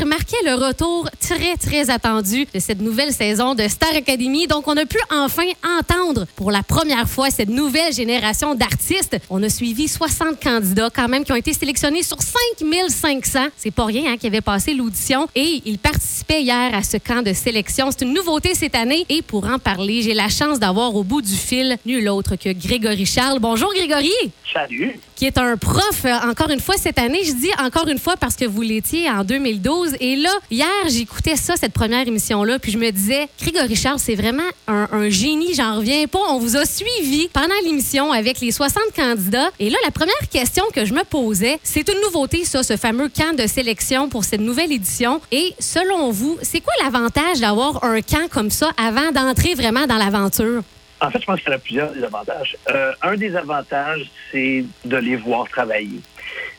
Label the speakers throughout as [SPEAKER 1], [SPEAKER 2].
[SPEAKER 1] hier le retour très, très attendu de cette nouvelle saison de Star Academy. Donc, on a pu enfin entendre pour la première fois cette nouvelle génération d'artistes. On a suivi 60 candidats quand même qui ont été sélectionnés sur 5500. C'est pas rien hein, qui avait passé l'audition. Et ils participaient hier à ce camp de sélection. C'est une nouveauté cette année. Et pour en parler, j'ai la chance d'avoir au bout du fil nul autre que Grégory Charles. Bonjour Grégory.
[SPEAKER 2] Salut.
[SPEAKER 1] Qui est un prof, euh, encore une fois cette année. Je dis encore une fois parce que vous l'étiez en 2012. Et là, hier, j'écoutais ça, cette première émission-là, puis je me disais, Grégory Charles, c'est vraiment un, un génie, j'en reviens pas. On vous a suivi pendant l'émission avec les 60 candidats. Et là, la première question que je me posais, c'est une nouveauté, ça, ce fameux camp de sélection pour cette nouvelle édition. Et selon vous, c'est quoi l'avantage d'avoir un camp comme ça avant d'entrer vraiment dans l'aventure?
[SPEAKER 2] En fait, je pense qu'il y a plusieurs des avantages. Euh, un des avantages, c'est de les voir travailler.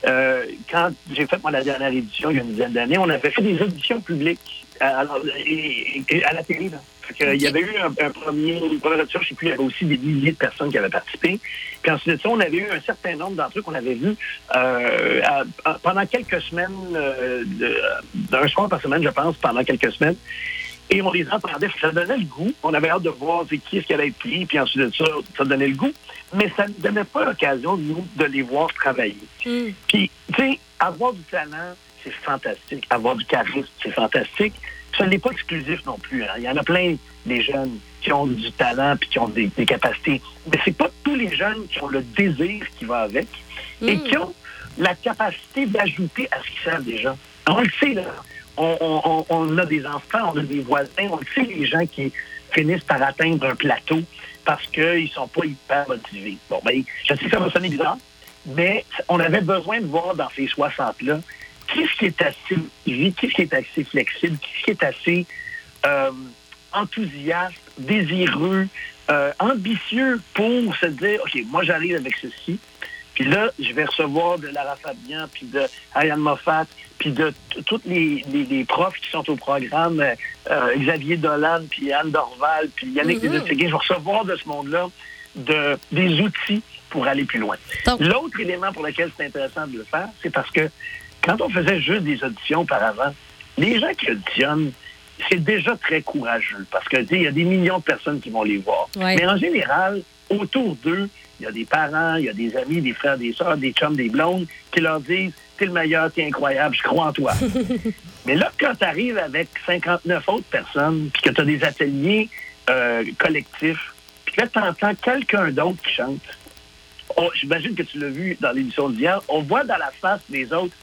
[SPEAKER 2] Euh, quand j'ai fait moi, la dernière édition, il y a une dizaine d'années, on avait fait des auditions publiques à, à la télé. Là. Il y avait eu un, premier, une première audition, je sais plus, il y avait aussi des milliers de personnes qui avaient participé. Puis ensuite on avait eu un certain nombre d'entre eux qu'on avait vus euh, pendant quelques semaines, euh, d'un soir par semaine, je pense, pendant quelques semaines. Et on les entendait, ça donnait le goût. On avait hâte de voir c'est qui est-ce qui allait être pris, puis ensuite de ça, ça donnait le goût. Mais ça ne donnait pas l'occasion, nous, de les voir travailler. Puis, tu sais, avoir du talent, c'est fantastique. Avoir du charisme, c'est fantastique. Ça n'est pas exclusif non plus. hein. Il y en a plein des jeunes qui ont du talent puis qui ont des, des capacités. Mais c'est pas tous les jeunes qui ont le désir qui va avec et
[SPEAKER 1] Mm.
[SPEAKER 2] qui ont la capacité d'ajouter à ce qu'ils savent déjà. On le sait, là. On, a des enfants, on a des voisins, on sait, les gens qui finissent par atteindre un plateau parce qu'ils sont pas hyper motivés. Bon, ben, je sais que ça va sonner bizarre, mais on avait besoin de voir dans ces 60-là qu'est-ce qui est assez qu'est-ce qui est assez flexible, qu'est-ce qui est assez euh, enthousiaste, désireux, euh, ambitieux pour se dire, OK, moi j'arrive avec ceci, puis là, je vais recevoir de Lara Fabian, puis de Ariane Moffat, puis de tous les, les- les profs qui sont au programme, euh, euh, Xavier Dolan, puis Anne Dorval, puis Yannick mm Je vais recevoir de ce monde-là de, des outils pour aller plus loin. L'autre élément pour lequel c'est intéressant de le faire, c'est parce que quand on faisait juste des auditions auparavant, les gens qui auditionnent, c'est déjà très courageux parce que il y a des millions de personnes qui vont les voir.
[SPEAKER 1] Ouais.
[SPEAKER 2] Mais en général, autour d'eux, il y a des parents, il y a des amis, des frères, des sœurs, des chums, des blondes qui leur disent T'es le meilleur, t'es incroyable, je crois en toi. Mais là, quand tu arrives avec 59 autres personnes, puis que tu as des ateliers euh, collectifs, puis là, tu entends quelqu'un d'autre qui chante, oh, j'imagine que tu l'as vu dans l'émission d'hier, on voit dans la face des autres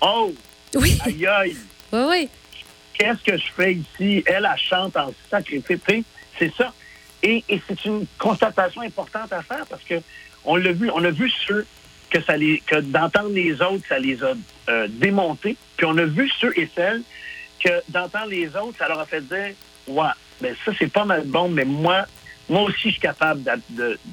[SPEAKER 2] Oh,
[SPEAKER 1] Oui,
[SPEAKER 2] aïe aïe,
[SPEAKER 1] oui, oui.
[SPEAKER 2] qu'est-ce que je fais ici? Elle, elle chante en sacrifice. C'est ça. Et, et c'est une constatation importante à faire parce que on l'a vu, on a vu ceux que ça les, que d'entendre les autres, ça les a euh, démontés. Puis on a vu ceux et celles que d'entendre les autres, ça leur a fait dire, ouais, ben ça c'est pas mal bon, mais moi, moi aussi je suis capable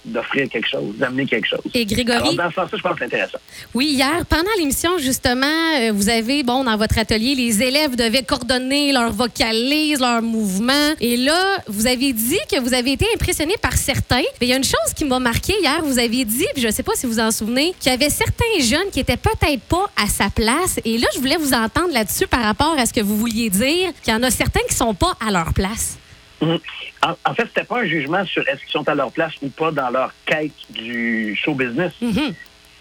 [SPEAKER 2] d'offrir quelque chose, d'amener quelque chose.
[SPEAKER 1] Et Grégory,
[SPEAKER 2] Alors dans ce sens-là, je pense que c'est intéressant.
[SPEAKER 1] Oui, hier, pendant l'émission, justement, euh, vous avez, bon, dans votre atelier, les élèves devaient coordonner leur vocalise, leur mouvement. Et là, vous avez dit que vous avez été impressionné par certains. Mais il y a une chose qui m'a marqué hier. Vous avez dit, puis je ne sais pas si vous en souvenez, qu'il y avait certains jeunes qui étaient peut-être pas à sa place. Et là, je voulais vous entendre là-dessus par rapport à ce que vous vouliez dire, qu'il y en a certains qui sont pas à leur place.
[SPEAKER 2] Mhm. En, en fait, c'était pas un jugement sur est-ce qu'ils sont à leur place ou pas dans leur quête du show business.
[SPEAKER 1] Mhm.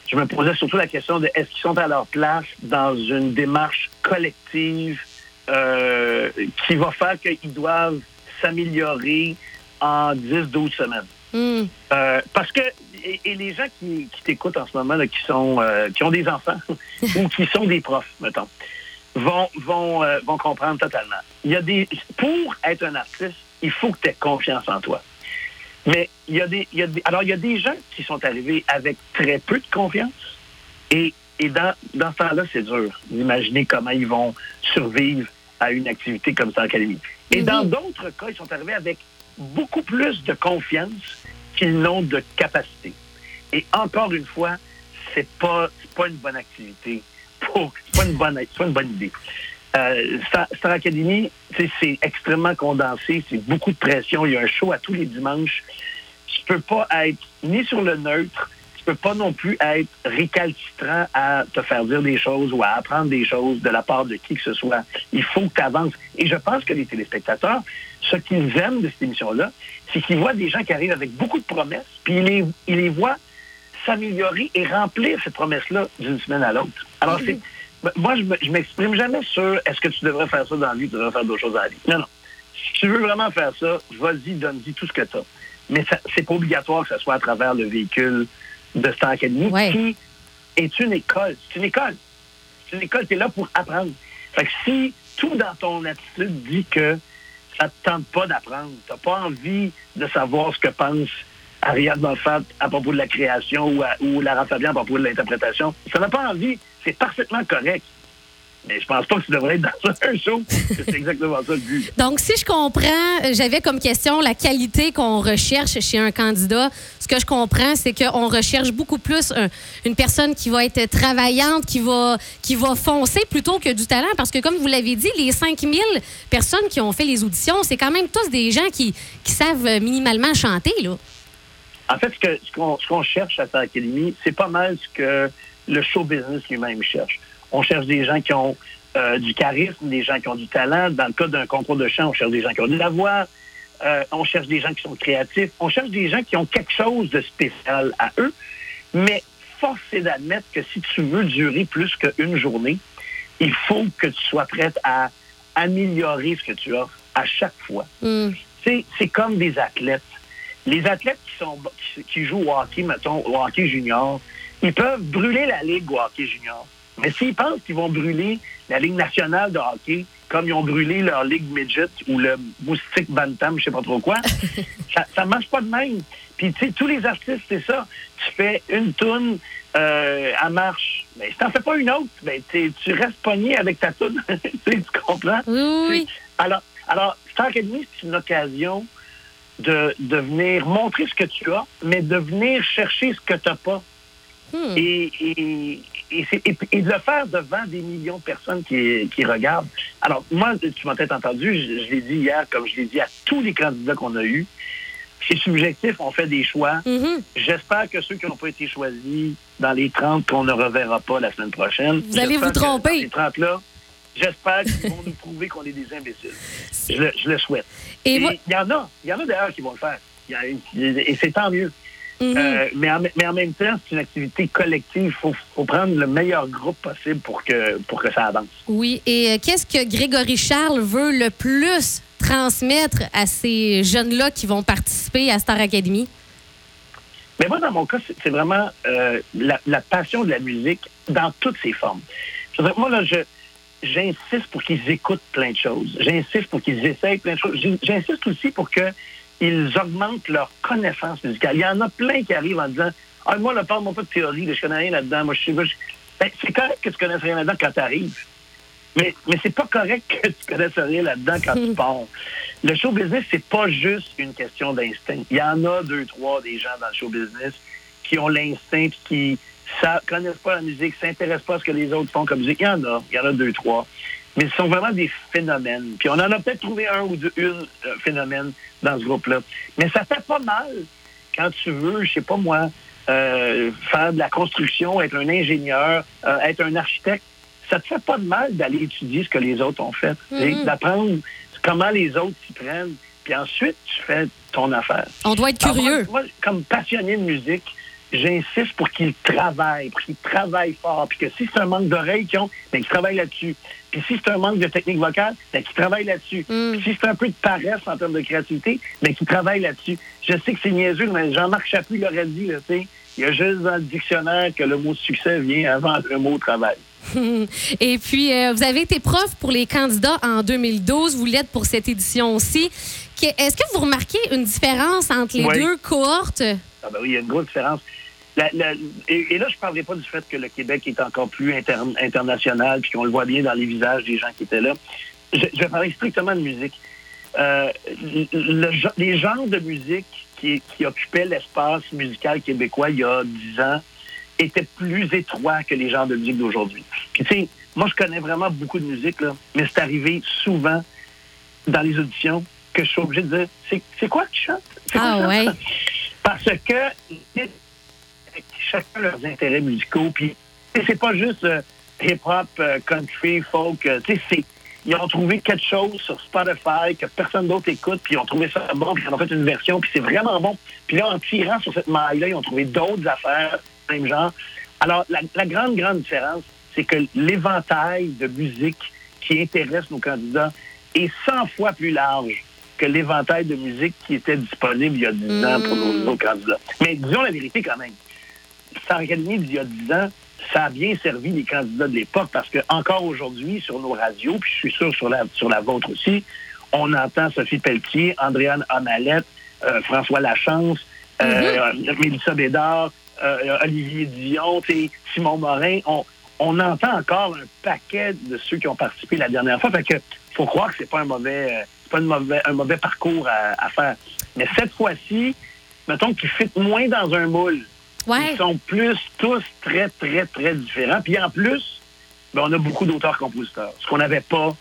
[SPEAKER 2] Je me posais surtout la question de est-ce qu'ils sont à leur place dans une démarche collective euh, qui va faire qu'ils doivent s'améliorer en 10-12 semaines.
[SPEAKER 1] Mhm.
[SPEAKER 2] Euh, parce que et, et les gens qui, qui t'écoutent en ce moment, là, qui sont euh, qui ont des enfants ou qui sont des profs, mettons, vont vont vont comprendre totalement. Il y a des pour être un artiste, il faut que tu aies confiance en toi. Mais il y a des il y a des, alors il y a des gens qui sont arrivés avec très peu de confiance et et dans dans ce temps-là, c'est dur d'imaginer comment ils vont survivre à une activité comme ça en académie. Et dans d'autres cas, ils sont arrivés avec beaucoup plus de confiance qu'ils n'ont de capacité. Et encore une fois, c'est pas c'est pas une bonne activité. Pour, pas une bonne c'est pas une bonne idée. Euh, Star, Star Academy, c'est extrêmement condensé, c'est beaucoup de pression. Il y a un show à tous les dimanches. Tu peux pas être ni sur le neutre, tu peux pas non plus être récalcitrant à te faire dire des choses ou à apprendre des choses de la part de qui que ce soit. Il faut que tu avances. Et je pense que les téléspectateurs, ce qu'ils aiment de cette émission-là, c'est qu'ils voient des gens qui arrivent avec beaucoup de promesses, puis ils les, ils les voient s'améliorer et remplir ces promesses-là d'une semaine à l'autre. Alors, c'est, moi, je m'exprime jamais sur est-ce que tu devrais faire ça dans la vie, tu devrais faire d'autres choses dans la vie. Non, non. Si tu veux vraiment faire ça, vas-y, donne-y tout ce que tu as. Mais c'est pas obligatoire que ce soit à travers le véhicule de Star Academy, qui est une école. C'est une école. C'est une école, tu es là pour apprendre. Fait que si tout dans ton attitude dit que ça te tente pas d'apprendre, tu n'as pas envie de savoir ce que pense Ariane Moffat à propos de la création ou, à, ou Lara Fabian à propos de l'interprétation, ça n'a pas envie, c'est parfaitement correct. Mais je pense pas que tu devrais être dans un show. C'est exactement ça le but.
[SPEAKER 1] Donc, si je comprends, j'avais comme question la qualité qu'on recherche chez un candidat. Ce que je comprends, c'est qu'on recherche beaucoup plus une personne qui va être travaillante, qui va, qui va foncer plutôt que du talent. Parce que, comme vous l'avez dit, les 5000 personnes qui ont fait les auditions, c'est quand même tous des gens qui, qui savent minimalement chanter, là.
[SPEAKER 2] En fait, ce qu'on ce qu'on cherche à Star Academy, c'est pas mal ce que le show business lui-même cherche. On cherche des gens qui ont euh, du charisme, des gens qui ont du talent. Dans le cas d'un concours de chant, on cherche des gens qui ont de la voix. Euh, on cherche des gens qui sont créatifs. On cherche des gens qui ont quelque chose de spécial à eux. Mais force est d'admettre que si tu veux durer plus qu'une journée, il faut que tu sois prête à améliorer ce que tu offres à chaque fois. Mm. C'est comme des athlètes. Les athlètes qui sont qui, jouent au hockey, mettons, au hockey junior, ils peuvent brûler la ligue au hockey junior. Mais s'ils pensent qu'ils vont brûler la Ligue nationale de hockey, comme ils ont brûlé leur Ligue Midget ou le Moustique Bantam, je sais pas trop quoi, ça ne marche pas de même. Puis, tu sais, tous les artistes, c'est ça. Tu fais une toune euh, à marche. Mais si t'en fais pas une autre, ben, tu restes pogné avec ta toune. tu comprends?
[SPEAKER 1] Oui.
[SPEAKER 2] Alors, alors Star Academy, c'est une occasion de, de venir montrer ce que tu as, mais de venir chercher ce que tu n'as pas. Hmm. Et, et, et, de le faire devant des millions de personnes qui, qui regardent. Alors, moi, tu m'as peut-être entendu, je, l'ai dit hier, comme je l'ai dit à tous les candidats qu'on a eus, c'est subjectif, on fait des choix. Mm-hmm. J'espère que ceux qui n'ont pas été choisis dans les 30 qu'on ne reverra pas la semaine prochaine.
[SPEAKER 1] Vous allez vous tromper.
[SPEAKER 2] les 30 là, j'espère qu'ils vont nous prouver qu'on est des imbéciles. Je le, souhaite. Et il y en a, il y en a d'ailleurs qui vont le faire. et c'est tant mieux. Mhm. Euh, mais, en, mais, en, même temps, c'est une activité collective. Il faut, faut, prendre le meilleur groupe possible pour que, pour que ça avance.
[SPEAKER 1] Oui. Et euh, qu'est-ce que Grégory Charles veut le plus transmettre à ces jeunes-là qui vont participer à Star Academy?
[SPEAKER 2] Mais moi, dans mon cas, c'est vraiment euh, la, la, passion de la musique dans toutes ses formes. Moi, là, je, j'insiste pour qu'ils écoutent plein de choses. J'insiste pour qu'ils essayent plein de choses. J'insiste aussi pour que ils augmentent leur connaissance musicale. Il y en a plein qui arrivent en disant Ah, moi, ne parle-moi pas de théorie, je connais rien là-dedans. Moi, je pas. Ben, c'est correct que tu connaisses rien là-dedans quand tu arrives. Mais, mais c'est pas correct que tu connaisses rien là-dedans quand tu pars. Le show business, c'est pas juste une question d'instinct. Il y en a deux, trois des gens dans le show business qui ont l'instinct qui ne connaissent pas la musique, s'intéressent pas à ce que les autres font comme musique. Il y en a. Il y en a deux, trois mais ce sont vraiment des phénomènes. Puis on en a peut-être trouvé un ou deux une, euh, phénomène dans ce groupe-là. Mais ça fait pas mal quand tu veux, je sais pas moi, euh, faire de la construction, être un ingénieur, euh, être un architecte. Ça te fait pas de mal d'aller étudier ce que les autres ont fait, mm-hmm. d'apprendre comment les autres s'y prennent. Puis ensuite, tu fais ton affaire.
[SPEAKER 1] On doit être curieux.
[SPEAKER 2] moi, comme passionné de musique, j'insiste pour qu'ils travaillent, pour qu'ils travaillent fort. Puis que si c'est un manque d'oreilles qu'ils ont, bien, qu'ils travaillent là-dessus. Puis si c'est un manque de technique vocale, bien, qu'ils travaillent là-dessus. Mm. Puis si c'est un peu de paresse en termes de créativité, bien, qu'ils travaillent là-dessus. Je sais que c'est niaiseux, mais Jean-Marc Chapuis l'aurait dit, là, tu sais. Il y a juste dans le dictionnaire que le mot succès vient avant le mot travail.
[SPEAKER 1] Et puis, euh, vous avez été prof pour les candidats en 2012. Vous l'êtes pour cette édition aussi. Est-ce que vous remarquez une différence entre les deux cohortes?
[SPEAKER 2] Ah ben oui, il y a une grosse différence et, là, je ne parlerai pas du fait que le Québec est encore plus international, puis qu'on le voit bien dans les visages des gens qui étaient là. Je, vais parler strictement de musique. Euh, les genres de musique qui, occupaient l'espace musical québécois il y a dix ans étaient plus étroits que les genres de musique d'aujourd'hui. Puis, tu sais, moi, je connais vraiment beaucoup de musique, là, mais c'est arrivé souvent dans les auditions que je suis obligé de dire c'est quoi que tu chantes?
[SPEAKER 1] Ah, ouais.
[SPEAKER 2] Parce que chacun leurs intérêts musicaux. Puis c'est pas juste euh, hip-hop, euh, country, folk. euh, tu sais, c'est ils ont trouvé quelque chose sur Spotify que personne d'autre écoute, puis ils ont trouvé ça bon, puis ils en ont fait une version, puis c'est vraiment bon. Puis là, en tirant sur cette maille-là, ils ont trouvé d'autres affaires, même genre. Alors, la, la grande, grande différence, c'est que l'éventail de musique qui intéresse nos candidats est 100 fois plus large que l'éventail de musique qui était disponible il y a 10 ans pour nos, nos candidats. Mais disons la vérité quand même. Star Academy d'il y a 10 ans, ça a bien servi les candidats de l'époque parce que encore aujourd'hui, sur nos radios, puis je suis sûr sur la, sur la vôtre aussi, on entend Sophie Pelletier, Andréane Amalette, euh, François Lachance, euh, Mélissa Bédard, euh, Olivier Dion, Simon Morin. On, on entend encore un paquet de ceux qui ont participé la dernière fois. Fait que faut croire que c'est pas un mauvais, pas une mauvais, un mauvais parcours à, à faire. Mais cette fois-ci, mettons qu'ils fit moins dans un moule.
[SPEAKER 1] Ouais.
[SPEAKER 2] Ils sont plus tous très, très, très différents. Puis en plus, ben, on a beaucoup d'auteurs-compositeurs. Ce qu'on n'avait pas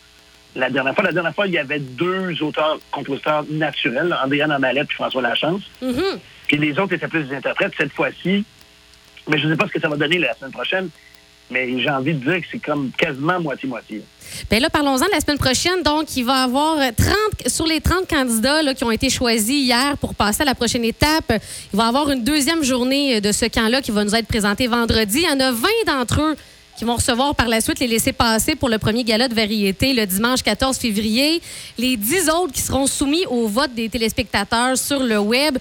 [SPEAKER 2] la dernière fois. La dernière fois, il y avait deux auteurs-compositeurs naturels, Andréane Amalette et François Lachance.
[SPEAKER 1] Mhm.
[SPEAKER 2] Puis les autres étaient plus des interprètes. Cette fois-ci, mais je ne sais pas ce que ça va donner la semaine prochaine, mais j'ai envie de dire que c'est comme quasiment moitié-moitié.
[SPEAKER 1] Ben là, parlons-en de la semaine prochaine. Donc, il va y avoir 30, sur les 30 candidats là, qui ont été choisis hier pour passer à la prochaine étape, il va y avoir une deuxième journée de ce camp-là qui va nous être présenté vendredi. Il y en a 20 d'entre eux qui vont recevoir par la suite les laissés passer pour le premier gala de variété le dimanche 14 février. Les 10 autres qui seront soumis au vote des téléspectateurs sur le web.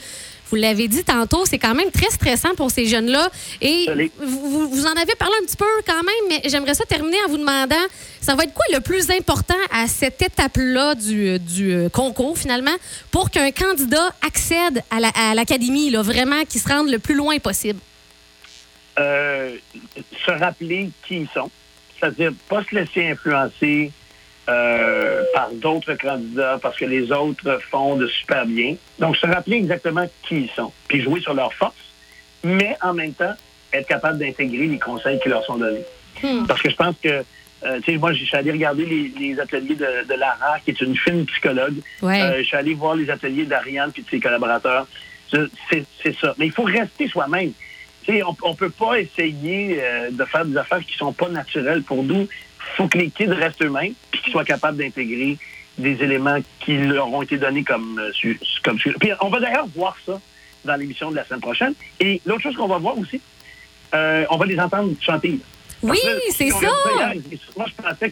[SPEAKER 1] Vous l'avez dit tantôt, c'est quand même très stressant pour ces jeunes-là. Et vous, en avez parlé un petit peu quand même, mais j'aimerais ça terminer en vous demandant, ça va être quoi le plus important à cette étape-là du, du euh, concours, finalement, pour qu'un candidat accède à la- à l'académie, là, vraiment, qui se rende le plus loin possible?
[SPEAKER 2] Euh, se rappeler qui ils sont, c'est-à-dire pas se laisser influencer euh, par d'autres candidats parce que les autres font de super bien. Donc, se rappeler exactement qui ils sont, puis jouer sur leurs forces, mais en même temps, être capable d'intégrer les conseils qui leur sont donnés.
[SPEAKER 1] Hmm.
[SPEAKER 2] Parce que je pense que, euh, tu sais, moi, je suis allé regarder les, les ateliers de, de Lara, qui est une fine psychologue.
[SPEAKER 1] Ouais.
[SPEAKER 2] Euh, je suis allé voir les ateliers d'Ariane puis de ses collaborateurs. C'est ça. Mais il faut rester soi-même. Tu sais, on, on peut pas essayer euh, de faire des affaires qui sont pas naturelles pour nous. Il faut que les kids restent eux-mêmes puis qu'ils soient capables d'intégrer des éléments qui leur ont été donnés comme euh, comme Puis on va d'ailleurs voir ça dans l'émission de la semaine prochaine. Et l'autre chose qu'on va voir aussi, euh, on va les entendre chanter.
[SPEAKER 1] Oui,
[SPEAKER 2] Parce que
[SPEAKER 1] c'est ça.
[SPEAKER 2] hier, Moi, je pensais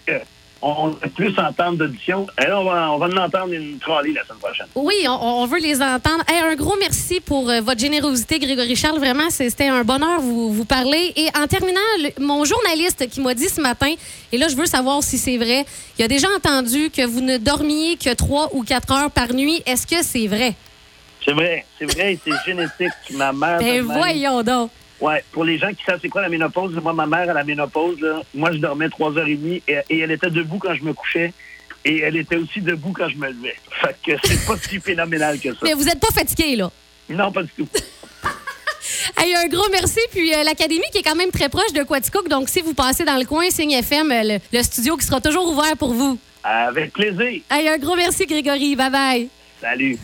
[SPEAKER 2] qu'on va plus entendre d'audition. Et là, on va, on va en entendre une trolley la semaine prochaine.
[SPEAKER 1] Oui, on, on veut les entendre. Hey, un gros merci pour euh, votre générosité, Grégory Charles. Vraiment, c'était un bonheur vous, vous parler. Et en terminant, le- mon journaliste qui m'a dit ce matin, et là, je veux savoir si c'est vrai, il a déjà entendu que vous ne dormiez que trois ou quatre heures par nuit. Est-ce que c'est vrai?
[SPEAKER 2] C'est vrai, c'est vrai, c'est génétique. Ma mère.
[SPEAKER 1] Ben voyons donc.
[SPEAKER 2] Ouais, pour les gens qui savent c'est quoi la ménopause, moi, ma mère à la ménopause, là, moi, je dormais trois heures et demie et, et elle était debout quand je me couchais et elle était aussi debout quand je me levais. Fait que c'est pas si phénoménal que ça.
[SPEAKER 1] Mais vous n'êtes pas fatigué, là?
[SPEAKER 2] Non, pas du tout.
[SPEAKER 1] Hey, un gros merci. Puis euh, l'Académie qui est quand même très proche de Quaticook. Donc, si vous passez dans le coin, Signe FM, euh, le, le studio qui sera toujours ouvert pour vous.
[SPEAKER 2] Avec plaisir.
[SPEAKER 1] Hey, un gros merci, Grégory. Bye bye.
[SPEAKER 2] Salut.